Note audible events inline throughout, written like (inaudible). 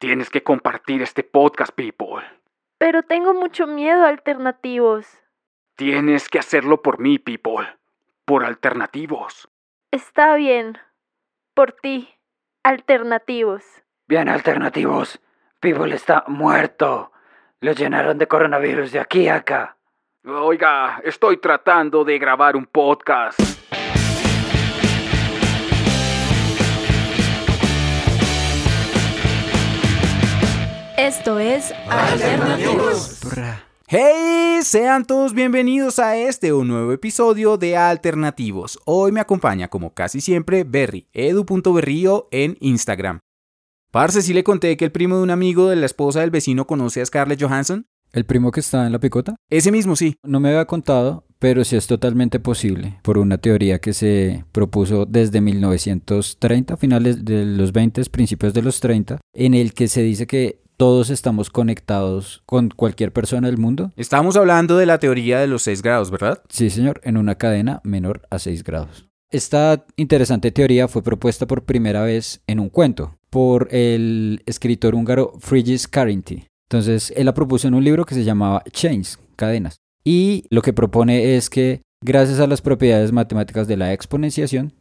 Tienes que compartir este podcast, people. Pero tengo mucho miedo, alternativos. Tienes que hacerlo por mí, people. Por alternativos. Está bien. Por ti. Alternativos. Bien, alternativos. People está muerto. Lo llenaron de coronavirus de aquí a acá. Oiga, estoy tratando de grabar un podcast. Esto es Alternativos. ¡Hey! Sean todos bienvenidos a este un nuevo episodio de Alternativos. Hoy me acompaña, como casi siempre, Berry, edu.berrío en Instagram. Parce, si le conté que el primo de un amigo de la esposa del vecino conoce a Scarlett Johansson. ¿El primo que está en la picota? Ese mismo, sí. No me había contado, pero sí es totalmente posible, por una teoría que se propuso desde 1930, finales de los 20, principios de los 30, en el que se dice que todos estamos conectados con cualquier persona del mundo. Estábamos hablando de la teoría de los 6 grados, ¿verdad? Sí, señor, en una cadena menor a 6 grados. Esta interesante teoría fue propuesta por primera vez en un cuento por el escritor húngaro Frigyes Karinti. Entonces, él la propuso en un libro que se llamaba Chains, cadenas. Y lo que propone es que gracias a las propiedades matemáticas de la exponenciación,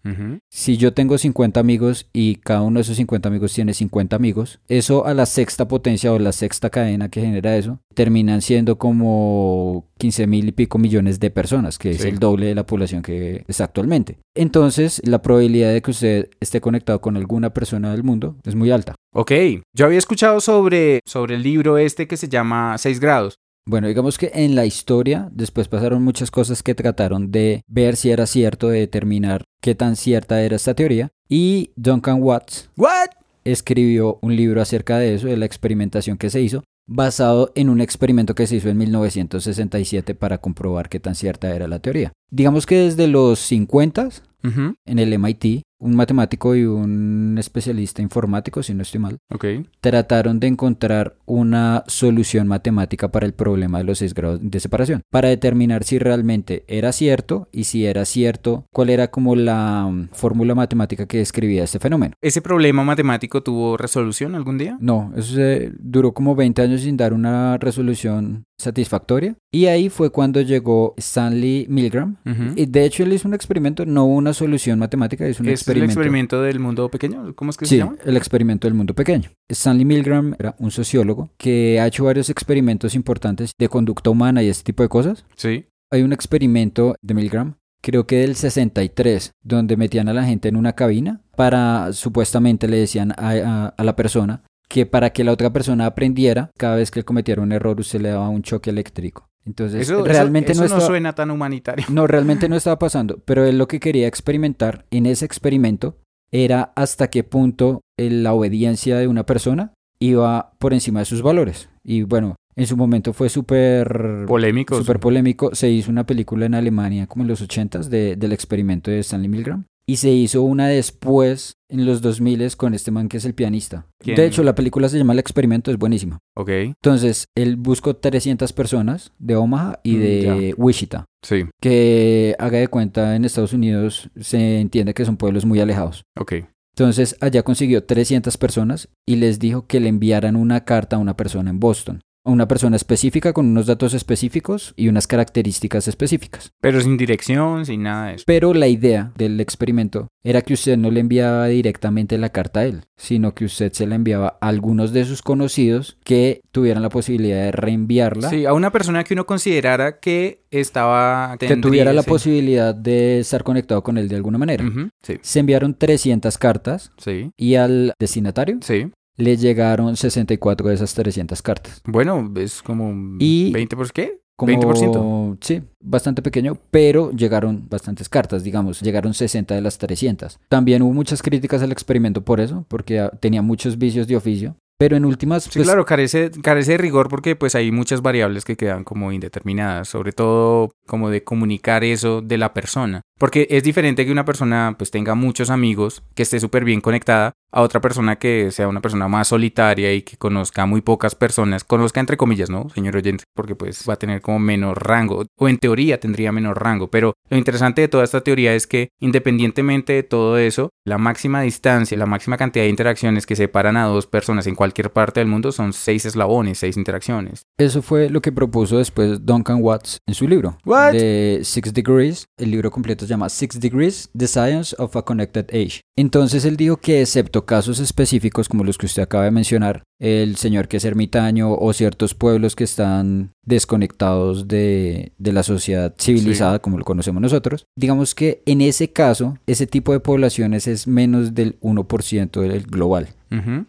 si yo tengo 50 amigos y cada uno de esos 50 amigos tiene 50 amigos, eso a la sexta potencia o la sexta cadena que genera eso, terminan siendo como 15 mil y pico millones de personas, que es el doble de la población que es actualmente. Entonces, la probabilidad de que usted esté conectado con alguna persona del mundo es muy alta. Ok, yo había escuchado sobre, sobre el libro este que se llama 6 grados. Bueno, digamos que en la historia después pasaron muchas cosas que trataron de ver si era cierto, de determinar qué tan cierta era esta teoría. Y Duncan Watts ¿What? escribió un libro acerca de eso, de la experimentación que se hizo, basado en un experimento que se hizo en 1967 para comprobar qué tan cierta era la teoría. Digamos que desde los 50 Ujú, en el MIT, un matemático y un especialista informático, si no estoy mal, Ok. trataron de encontrar una solución matemática para el problema de los 6 grados de separación, para determinar si realmente era cierto y si era cierto, cuál era como la mm, fórmula matemática que describía este fenómeno. ¿Ese problema matemático tuvo resolución algún día? No, eso se duró como 20 años sin dar una resolución satisfactoria. Y ahí fue cuando llegó Stanley Milgram. Y de hecho él hizo un experimento, no una solución matemática, hizo un ¿Es el experimento. experimento del mundo pequeño? ¿Cómo es que Sí, se llama? el experimento del mundo pequeño. Stanley Milgram era un sociólogo que ha hecho varios experimentos importantes de conducta humana y este tipo de cosas. Sí. Hay un experimento de Milgram, creo que del 63, donde metían a la gente en una cabina para, supuestamente le decían a, a- a la persona que para que la otra persona aprendiera, cada vez que él cometiera un error usted le daba un choque eléctrico. Entonces, Eso, realmente eso, no eso no estaba- suena tan humanitario. no, (laughs) realmente no estaba pasando, pero él lo que quería experimentar en ese experimento era hasta qué punto eh, la obediencia de una persona iba por encima de sus valores. Y bueno, en su momento fue súper Polémico. súper polémico. Se hizo una película en Alemania como en los 80s de- del experimento de Stanley Milgram. Y se hizo una después en los 2000 con este man que es el pianista. ¿Quién? De hecho, la película se llama El experimento, es buenísima. Ok. Entonces, él buscó 300 personas de Omaha y Mm, de Wichita Sí. que haga de cuenta en Estados Unidos se entiende que son pueblos muy alejados. Ok. Entonces allá consiguió 300 personas y les dijo que le enviaran una carta a una persona en Boston. A una persona específica con unos datos específicos y unas características específicas. Pero sin dirección, sin nada de eso. Pero la idea del experimento era que usted no le enviaba directamente la carta a él, sino que usted se la enviaba a algunos de sus conocidos que tuvieran la posibilidad de reenviarla. Sí, a una persona que uno considerara que estaba... que tuviera la sí. posibilidad de estar conectado con él de alguna manera. Sí. Se enviaron 300 cartas Sí. y al destinatario Sí. Le llegaron 64 de esas 300 cartas. Bueno, es como Y- 20 por qué? Como, 20%. Sí, bastante pequeño, pero llegaron bastantes cartas, digamos, llegaron 60 de las 300. También hubo muchas críticas al experimento por eso, porque tenía muchos vicios de oficio. Pero en últimas, Sí, pues, claro, carece, carece de rigor porque pues hay muchas variables que quedan como indeterminadas, sobre todo como de comunicar eso de la persona. Porque es diferente que una persona pues tenga muchos amigos, que esté súper bien conectada, a otra persona que sea una persona más solitaria y que conozca muy pocas personas, conozca entre comillas, ¿no, señor oyente? Porque pues va a tener como menor rango, o en teoría tendría menor rango, pero lo interesante de toda esta teoría es que independientemente de todo eso, la máxima distancia, la máxima cantidad de interacciones que separan a dos personas en cualquier cualquier parte del mundo son seis eslabones, seis interacciones. Eso fue lo que propuso después Duncan Watts en su libro What? de Six Degrees. El libro completo se llama Six Degrees, The Science of a Connected Age. Entonces él dijo que excepto casos específicos como los que usted acaba de mencionar, el señor que es ermitaño o ciertos pueblos que están desconectados de, de la sociedad civilizada como lo conocemos nosotros, digamos que en ese caso ese tipo de poblaciones es menos del 1% del global.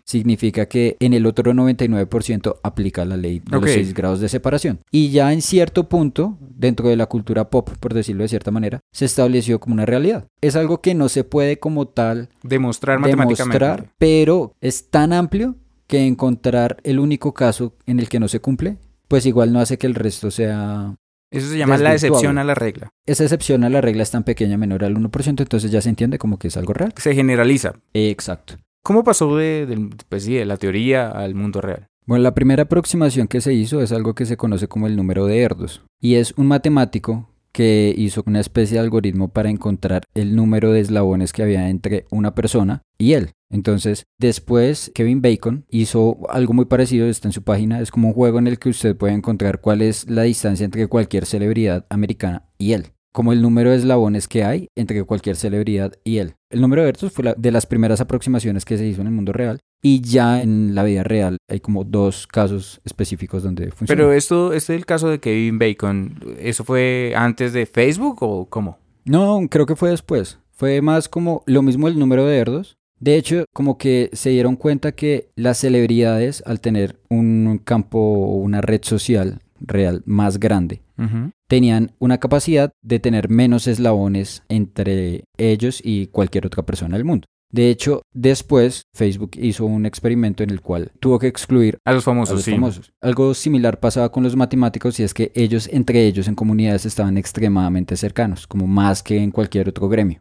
Significa que en el otro 99% aplica la ley de los 6 grados de separación. Y ya en cierto punto, dentro de la cultura pop, por decirlo de cierta manera, se estableció como una realidad. Es algo que no se puede como tal Demostrar matemáticamente. demostrar, pero es tan amplio que encontrar el único caso en el que no se cumple, pues igual no hace que el resto sea... Eso se llama la excepción a la regla. Esa excepción a la regla es tan pequeña, menor al 1%, entonces ya se entiende como que es algo real. Se generaliza. Exacto. ¿Cómo pasó pues de la teoría al mundo real? Bueno, la primera aproximación que se hizo es algo que se conoce como el número de Erdos. Y es un matemático que hizo una especie de algoritmo para encontrar el número de eslabones que había entre una persona y él. Entonces, después Kevin Bacon hizo algo muy parecido, está en su página, es como un juego en el que usted puede encontrar cuál es la distancia entre cualquier celebridad americana y él, como el número de eslabones que hay entre cualquier celebridad y él. El número de Erdos fue la- de las primeras aproximaciones que se hizo en el mundo real y ya en la vida real hay como dos casos específicos donde funciona. Pero esto, este es el caso de Kevin Bacon. ¿Eso fue antes de Facebook o cómo? No, creo que fue después. Fue más como lo mismo el número de erdos. De hecho, como que se dieron cuenta que las celebridades, al tener un campo o una red social real más grande, tenían una capacidad de tener menos eslabones entre ellos y cualquier otra persona del mundo. De hecho, después Facebook hizo un experimento en el cual tuvo que excluir A los a famosos, los sí. famosos. Algo similar pasaba con los matemáticos y es que ellos, entre ellos en comunidades, estaban extremadamente cercanos, como más que en cualquier otro gremio.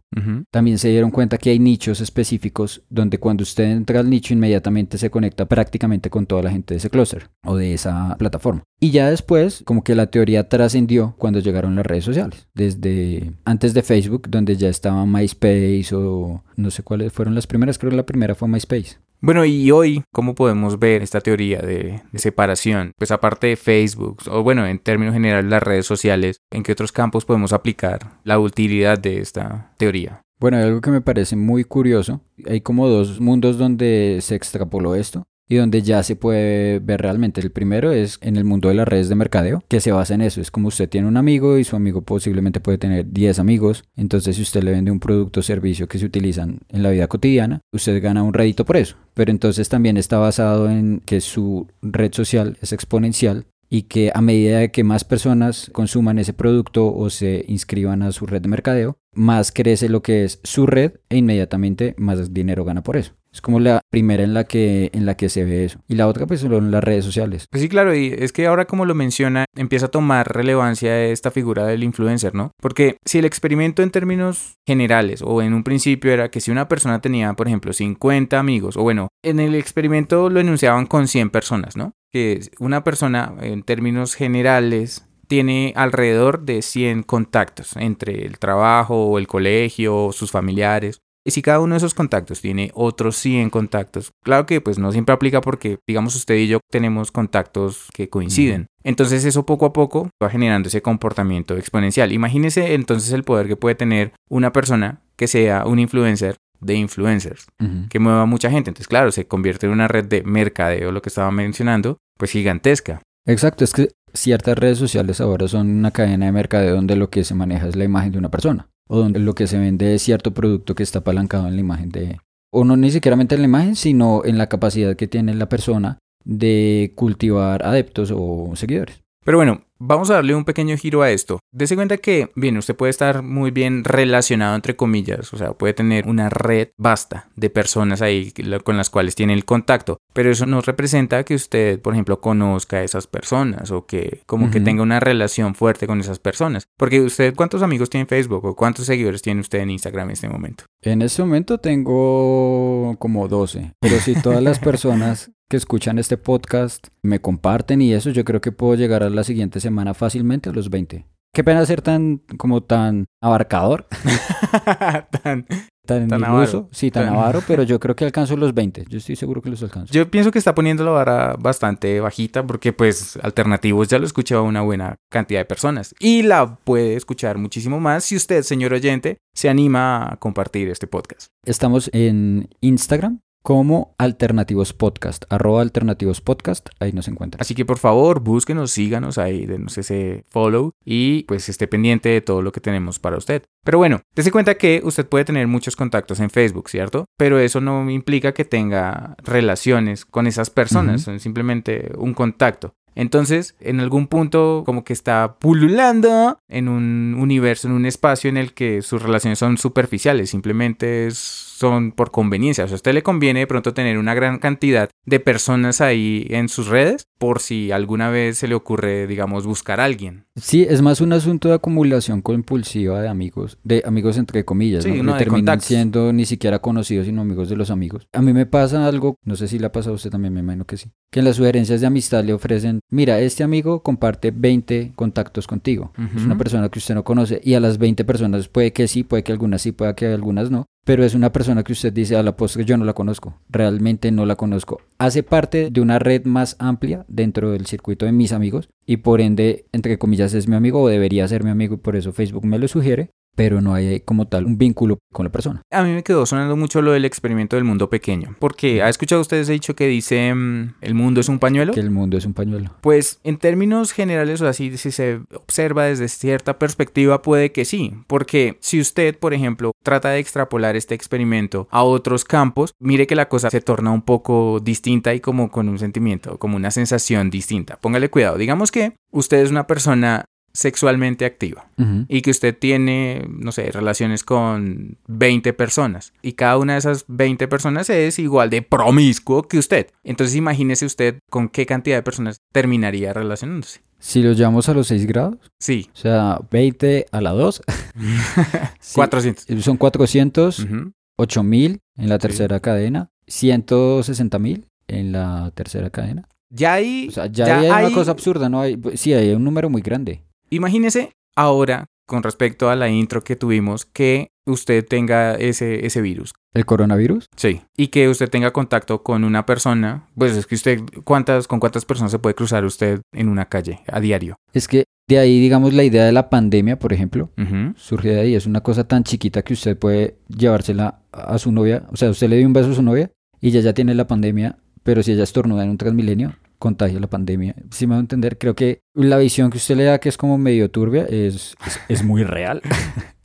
También se dieron cuenta que hay nichos específicos donde cuando usted entra al nicho inmediatamente se conecta prácticamente con toda la gente de ese clúster o de esa plataforma. Y ya después, como que la teoría trascendió cuando llegaron las redes sociales. Desde antes de Facebook, donde ya estaba MySpace o no sé cuáles fueron las primeras, creo que la primera fue MySpace. Bueno, y hoy, ¿cómo podemos ver esta teoría de, de separación? Pues aparte de Facebook, o bueno, en términos generales las redes sociales, ¿en qué otros campos podemos aplicar la utilidad de esta teoría? Bueno, hay algo que me parece muy curioso. Hay como dos mundos donde se extrapoló esto y donde ya se puede ver realmente. El primero es en el mundo de las redes de mercadeo, que se basa en eso. Es como usted tiene un amigo y su amigo posiblemente puede tener 10 amigos. Entonces, si usted le vende un producto o servicio que se utilizan en la vida cotidiana, usted gana un rédito por eso. Pero entonces también está basado en que su red social es exponencial y que a medida de que más personas consuman ese producto o se inscriban a su red de mercadeo, más crece lo que es su red e inmediatamente más dinero gana por eso. Es como la primera en la que en la que se ve eso. Y la otra pues son las redes sociales. Pues sí, claro, y es que ahora como lo menciona, empieza a tomar relevancia esta figura del influencer, ¿no? Porque si el experimento en términos generales o en un principio era que si una persona tenía, por ejemplo, 50 amigos, o bueno, en el experimento lo enunciaban con 100 personas, ¿no? Que una persona en términos generales tiene alrededor de 100 contactos entre el trabajo, el colegio, sus familiares. Y si cada uno de esos contactos tiene otros 100 contactos, claro que pues no siempre aplica porque digamos usted y yo tenemos contactos que coinciden. Entonces eso poco a poco va generando ese comportamiento exponencial. Imagínese entonces el poder que puede tener una persona que sea un influencer de influencers, que mueva a mucha gente. Entonces claro, se convierte en una red de mercadeo, lo que estaba mencionando, pues gigantesca. Exacto, es que ciertas redes sociales ahora son una cadena de mercadeo donde lo que se maneja es la imagen de una persona o donde lo que se vende es cierto producto que está apalancado en la imagen de o no ni siquiera en la imagen, sino en la capacidad que tiene la persona de cultivar adeptos o seguidores. Pero bueno, vamos a darle un pequeño giro a esto. Dese cuenta que, bien, usted puede estar muy bien relacionado entre comillas, o sea, puede tener una red vasta de personas ahí con las cuales tiene el contacto, pero eso no representa que usted, por ejemplo, conozca a esas personas o que como que tenga una relación fuerte con esas personas. Porque usted, ¿cuántos amigos tiene en Facebook o cuántos seguidores tiene usted en Instagram en este momento? En este momento tengo como 12, pero si todas las (laughs) personas que escuchan este podcast me comparten y eso, yo creo que puedo llegar a la siguiente semana fácilmente a los 20. Qué pena ser tan como tan abarcador, (laughs) Tan- tan, Tan iluso, avaro. sí, tan Tan- avaro, pero yo (laughs) creo que alcanzo los 20. Yo estoy seguro que los alcanzo. Yo pienso que está poniendo la vara bastante bajita porque pues alternativos ya lo escuchaba una buena cantidad de personas y la puede escuchar muchísimo más si usted, señor oyente, se anima a compartir este podcast. Estamos en Instagram como Alternativos Podcast, arroba Alternativos Podcast, ahí nos encuentran. Así que por favor, búsquenos, síganos ahí, denos ese follow y pues esté pendiente de todo lo que tenemos para usted. Pero bueno, dése cuenta que usted puede tener muchos contactos en Facebook, ¿cierto? Pero eso no implica que tenga relaciones con esas personas, son simplemente un contacto. Entonces, en algún punto, como que está pululando en un universo, en un espacio en el que sus relaciones son superficiales, simplemente son por conveniencia. O sea, a usted le conviene de pronto tener una gran cantidad de personas ahí en sus redes por si alguna vez se le ocurre, digamos, buscar a alguien. Sí, es más un asunto de acumulación compulsiva de amigos, de amigos entre comillas, Sí, ¿no? uno Que terminan contactos. siendo ni siquiera conocidos, sino amigos de los amigos. A mí me pasa algo, no sé si le ha pasado a usted también, me imagino que sí, que en las sugerencias de amistad le ofrecen, mira, este amigo comparte 20 contactos contigo. Es una persona que usted no conoce y a las 20 personas puede que sí, puede que algunas sí, puede que algunas no, pero es una persona que usted dice a la postre yo no la conozco, realmente no la conozco. Hace parte de una red más amplia dentro del circuito de mis amigos y por ende, entre comillas, es mi amigo o debería ser mi amigo y por eso Facebook me lo sugiere, pero no hay como tal un vínculo con la persona. A mí me quedó sonando mucho lo del experimento del mundo pequeño, porque ¿ha escuchado usted ese dicho que dice mm, el mundo es un pañuelo? Que el mundo es un pañuelo. Pues en términos generales, o así, si se observa desde cierta perspectiva, puede que sí, porque si usted, por ejemplo, trata de extrapolar este experimento a otros campos, mire que la cosa se torna un poco distinta y como con un sentimiento, como una sensación distinta. Póngale cuidado, digamos que usted es una persona sexualmente activa y que usted tiene, no sé, relaciones con 20 personas y cada una de esas 20 personas es igual de promiscuo que usted. Entonces imagínese usted con qué cantidad de personas terminaría relacionándose. Si lo llevamos a los 6 grados, Sí, o sea, 20 a la 2, (laughs) sí, 400. son 400, Ujú. 8000 en la tercera cadena, 160.000 en la tercera cadena. Ya O sea, ya, ya hay hay- una cosa absurda, ¿no? Hay, pues, sí, hay un número muy grande. Imagínese ahora con respecto a la intro que tuvimos que usted tenga ese, ese virus. ¿El coronavirus? Sí. Y que usted tenga contacto con una persona, pues es que usted, ¿cuántas, con cuántas personas se puede cruzar usted en una calle a diario? Es que de ahí, digamos, la idea de la pandemia, por ejemplo, surge de ahí. Es una cosa tan chiquita que usted puede llevársela a su novia. O sea, usted le dio un beso a su novia y ella ya tiene la pandemia, pero si ella estornuda en un transmilenio, contagia la pandemia. Si me va a entender, creo que la visión que usted le da, que es como medio turbia, es, es, es muy real. (laughs)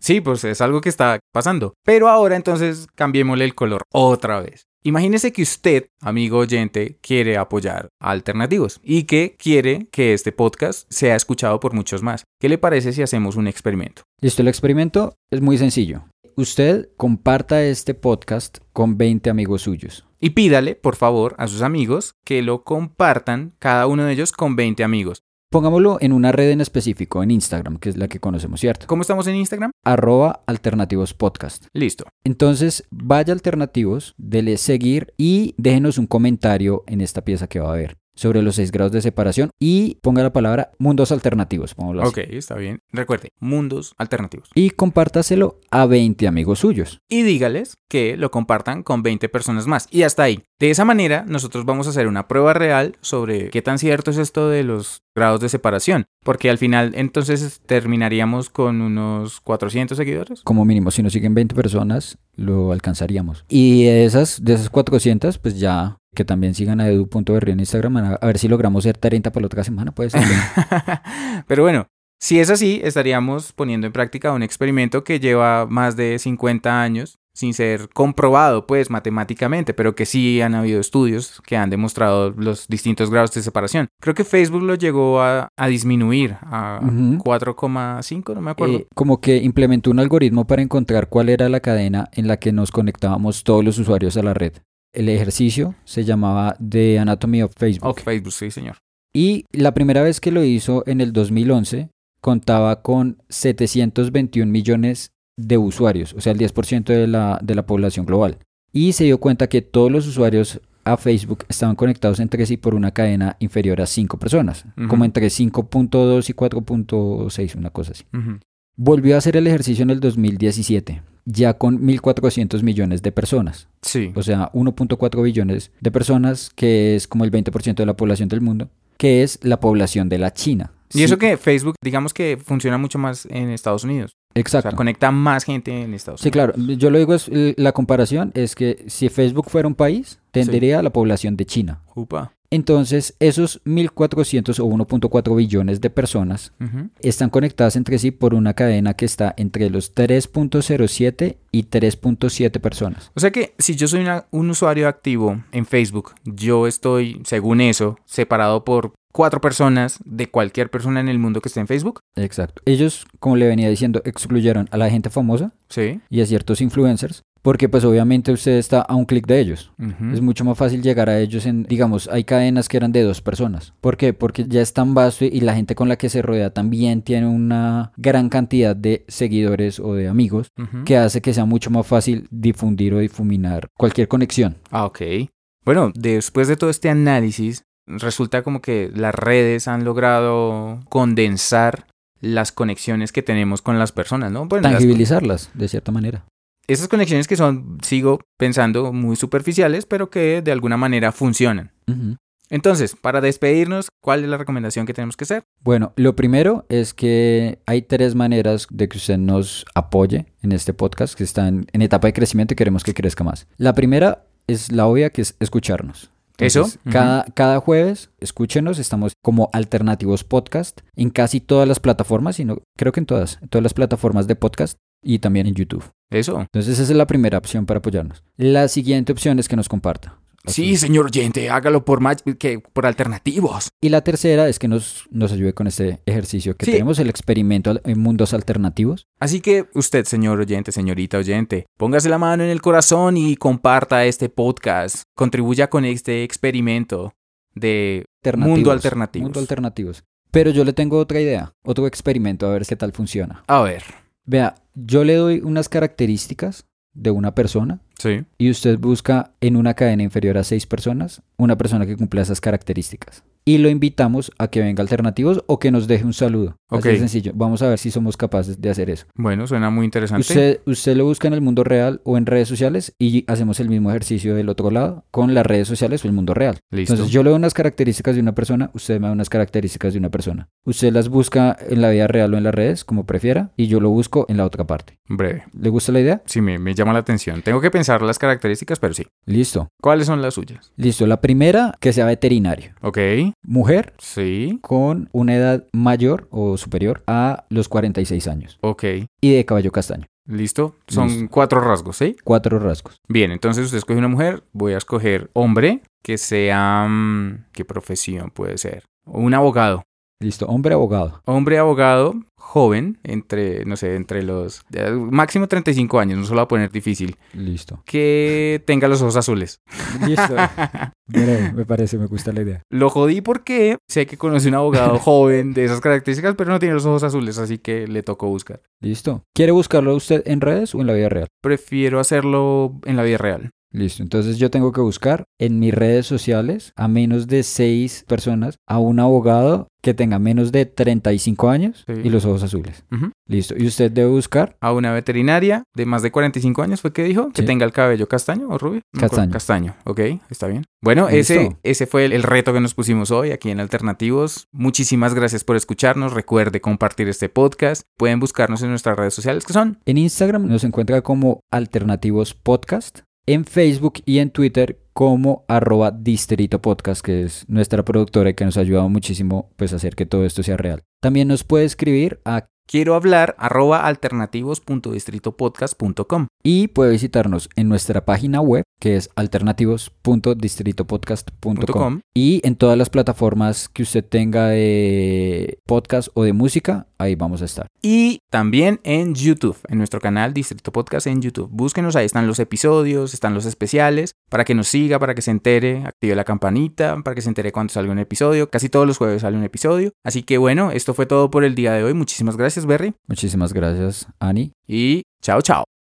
Sí, pues es algo que está pasando. Pero ahora entonces cambiémosle el color otra vez. Imagínese que usted, amigo oyente, quiere apoyar a alternativos y que quiere que este podcast sea escuchado por muchos más. ¿Qué le parece si hacemos un experimento? Listo, el experimento es muy sencillo. Usted comparta este podcast con 20 amigos suyos. Y pídale, por favor, a sus amigos que lo compartan, cada uno de ellos, con 20 amigos. Pongámoslo en una red en específico, en Instagram, que es la que conocemos, ¿cierto? ¿Cómo estamos en Instagram? Arroba alternativos podcast. Listo. Entonces, vaya alternativos, dele seguir y déjenos un comentario en esta pieza que va a ver sobre los 6 grados de separación y ponga la palabra mundos alternativos. Ok, está bien. Recuerde, mundos alternativos. Y compártaselo a 20 amigos suyos. y dígales que lo compartan con 20 personas más. Y hasta ahí. De esa manera, nosotros vamos a hacer una prueba real sobre qué tan cierto es esto de los grados de separación. Porque al final, entonces, terminaríamos con unos 400 seguidores. Como mínimo, si nos siguen 20 personas, lo alcanzaríamos. Y de esas, de esas 400, pues ya que también sigan a edu.berri en Instagram, a ver si logramos ser 30 para la otra semana, puede ser. (laughs) Pero bueno, si es así, estaríamos poniendo en práctica un experimento que lleva más de 50 años sin ser comprobado, pues, matemáticamente, pero que sí han habido estudios que han demostrado los distintos grados de separación. Creo que Facebook lo llegó a, a disminuir a Ujú. 4,5, no me acuerdo. Eh, como que implementó un algoritmo para encontrar cuál era la cadena en la que nos conectábamos todos los usuarios a la red. El ejercicio se llamaba The Anatomy of Facebook. Ok, Facebook, sí, señor. Y la primera vez que lo hizo en el 2011 contaba con 721 millones de usuarios, o sea, el 10% de la, de la población global. Y se dio cuenta que todos los usuarios a Facebook estaban conectados entre sí por una cadena inferior a 5 personas, como entre 5.2 y 4.6, una cosa así. Volvió a hacer el ejercicio en el 2017 ya con 1.400 millones de personas. Sí. O sea, 1.4 billones de personas, que es como el 20% de la población del mundo, que es la población de la China. Y eso Sí, que Facebook, digamos que funciona mucho más en Estados Unidos. O Exacto. sea, conecta más gente en Estados Sí, Unidos. claro. Yo lo digo, es, la comparación es que si Facebook fuera un país, tendría la población de China. Upa. Entonces, esos 1.400 o 1.4 billones de personas están conectadas entre sí por una cadena que está entre los 3.07 y 3.7 personas. O sea que si yo soy una- un usuario activo en Facebook, yo estoy, según eso, separado por cuatro personas de cualquier persona en el mundo que esté en Facebook. Exacto. Ellos, como le venía diciendo, excluyeron a la gente famosa Sí. y a ciertos influencers, porque pues obviamente usted está a un clic de ellos. Es mucho más fácil llegar a ellos en, digamos, hay cadenas que eran de dos personas. ¿Por qué? Porque ya es tan vasto y la gente con la que se rodea también tiene una gran cantidad de seguidores o de amigos que hace que sea mucho más fácil difundir o difuminar cualquier conexión. Ah, ok. Bueno, después de todo este análisis, resulta como que las redes han logrado condensar las conexiones que tenemos con las personas, ¿no? Bueno, las- Tangibilizarlas, de cierta manera. Esas conexiones que son, sigo pensando, muy superficiales, pero que de alguna manera funcionan. Entonces, para despedirnos, ¿cuál es la recomendación que tenemos que hacer? Bueno, lo primero es que hay tres maneras de que usted nos apoye en este podcast que están en etapa de crecimiento y queremos que crezca más. La primera es la obvia, que es escucharnos. Eso, cada, cada jueves, escúchenos, estamos como Alternativos Podcast en casi todas las plataformas, sino creo que en todas, en todas las plataformas de podcast y también en YouTube. Eso. Entonces esa es la primera opción para apoyarnos. La siguiente opción es que nos comparta. Sí, señor oyente, hágalo por más que por alternativos. Y la tercera es que nos, nos ayude con este ejercicio que Sí. tenemos, el experimento en mundos alternativos. Así que usted, señor oyente, señorita oyente, póngase la mano en el corazón y comparta este podcast. Contribuya con este experimento de Alternativos. mundo alternativos. Mundo alternativos. Pero yo le tengo otra idea, otro experimento, a ver qué tal funciona. A ver. Vea, yo le doy unas características de una persona Sí. y usted busca en una cadena inferior a seis personas una persona que cumpla esas características. Y lo invitamos a que venga alternativos o que nos deje un saludo. Así Ok. de sencillo. Vamos a ver si somos capaces de hacer eso. Bueno, suena muy interesante. Usted, usted lo busca en el mundo real o en redes sociales y hacemos el mismo ejercicio del otro lado con las redes sociales o el mundo real. Listo. Entonces yo le doy unas características de una persona, usted me da unas características de una persona. Usted las busca en la vida real o en las redes, como prefiera, y yo lo busco en la otra parte. Breve. ¿Le gusta la idea? Sí, me, me llama la atención. Tengo que pensar las características, pero sí. Listo. ¿Cuáles son las suyas? Listo. La primera, que sea veterinario. Ok. Mujer Sí. con una edad mayor o superior a los 46 años. Ok. Y de cabello castaño. Listo. Son Listo. cuatro rasgos, ¿sí? Cuatro rasgos. Bien, entonces usted escoge una mujer. Voy a escoger hombre que sea... mm, ¿Qué profesión puede ser? Un abogado. Listo. Hombre abogado. Hombre abogado, joven, entre, no sé, entre los... eh, máximo 35 años, no se lo voy a poner difícil. Listo. Que tenga los ojos azules. Listo. (laughs) Breve, me parece, me gusta la idea. Lo jodí porque sé que conocí un abogado joven de esas características, pero no tiene los ojos azules, así que le tocó buscar. Listo. ¿Quiere buscarlo usted en redes o en la vida real? Prefiero hacerlo en la vida real. Listo. Entonces yo tengo que buscar en mis redes sociales a menos de seis personas a un abogado que tenga menos de 35 años Sí. y los ojos azules. Listo. Y usted debe buscar A una veterinaria de más de 45 años, ¿fue que dijo? Que tenga el cabello castaño o rubio. Castaño. Castaño, ok, está bien. Bueno, Listo. ese, ese fue el, el reto que nos pusimos hoy aquí en Alternativos. Muchísimas gracias por escucharnos. Recuerde compartir este podcast. Pueden buscarnos en nuestras redes sociales que son En Instagram nos encuentra como Alternativos Podcast. En Facebook y en Twitter como arroba Distrito Podcast, que es nuestra productora y que nos ha ayudado muchísimo pues, a hacer que todo esto sea real. También nos puede escribir a quiero hablar arroba alternativos.distritopodcast.com. y puede visitarnos en nuestra página web que es alternativos.distritopodcast.com .com. y en todas las plataformas que usted tenga de podcast o de música, ahí vamos a estar. Y también en YouTube, en nuestro canal Distrito Podcast en YouTube. Búsquenos, ahí están los episodios, están los especiales, para que nos siga, para que se entere, active la campanita, para que se entere cuando salga un episodio. Casi todos los jueves sale un episodio. Así que bueno, esto fue todo por el día de hoy. Muchísimas gracias, Berry. Muchísimas gracias, Ani. Y chao, chao.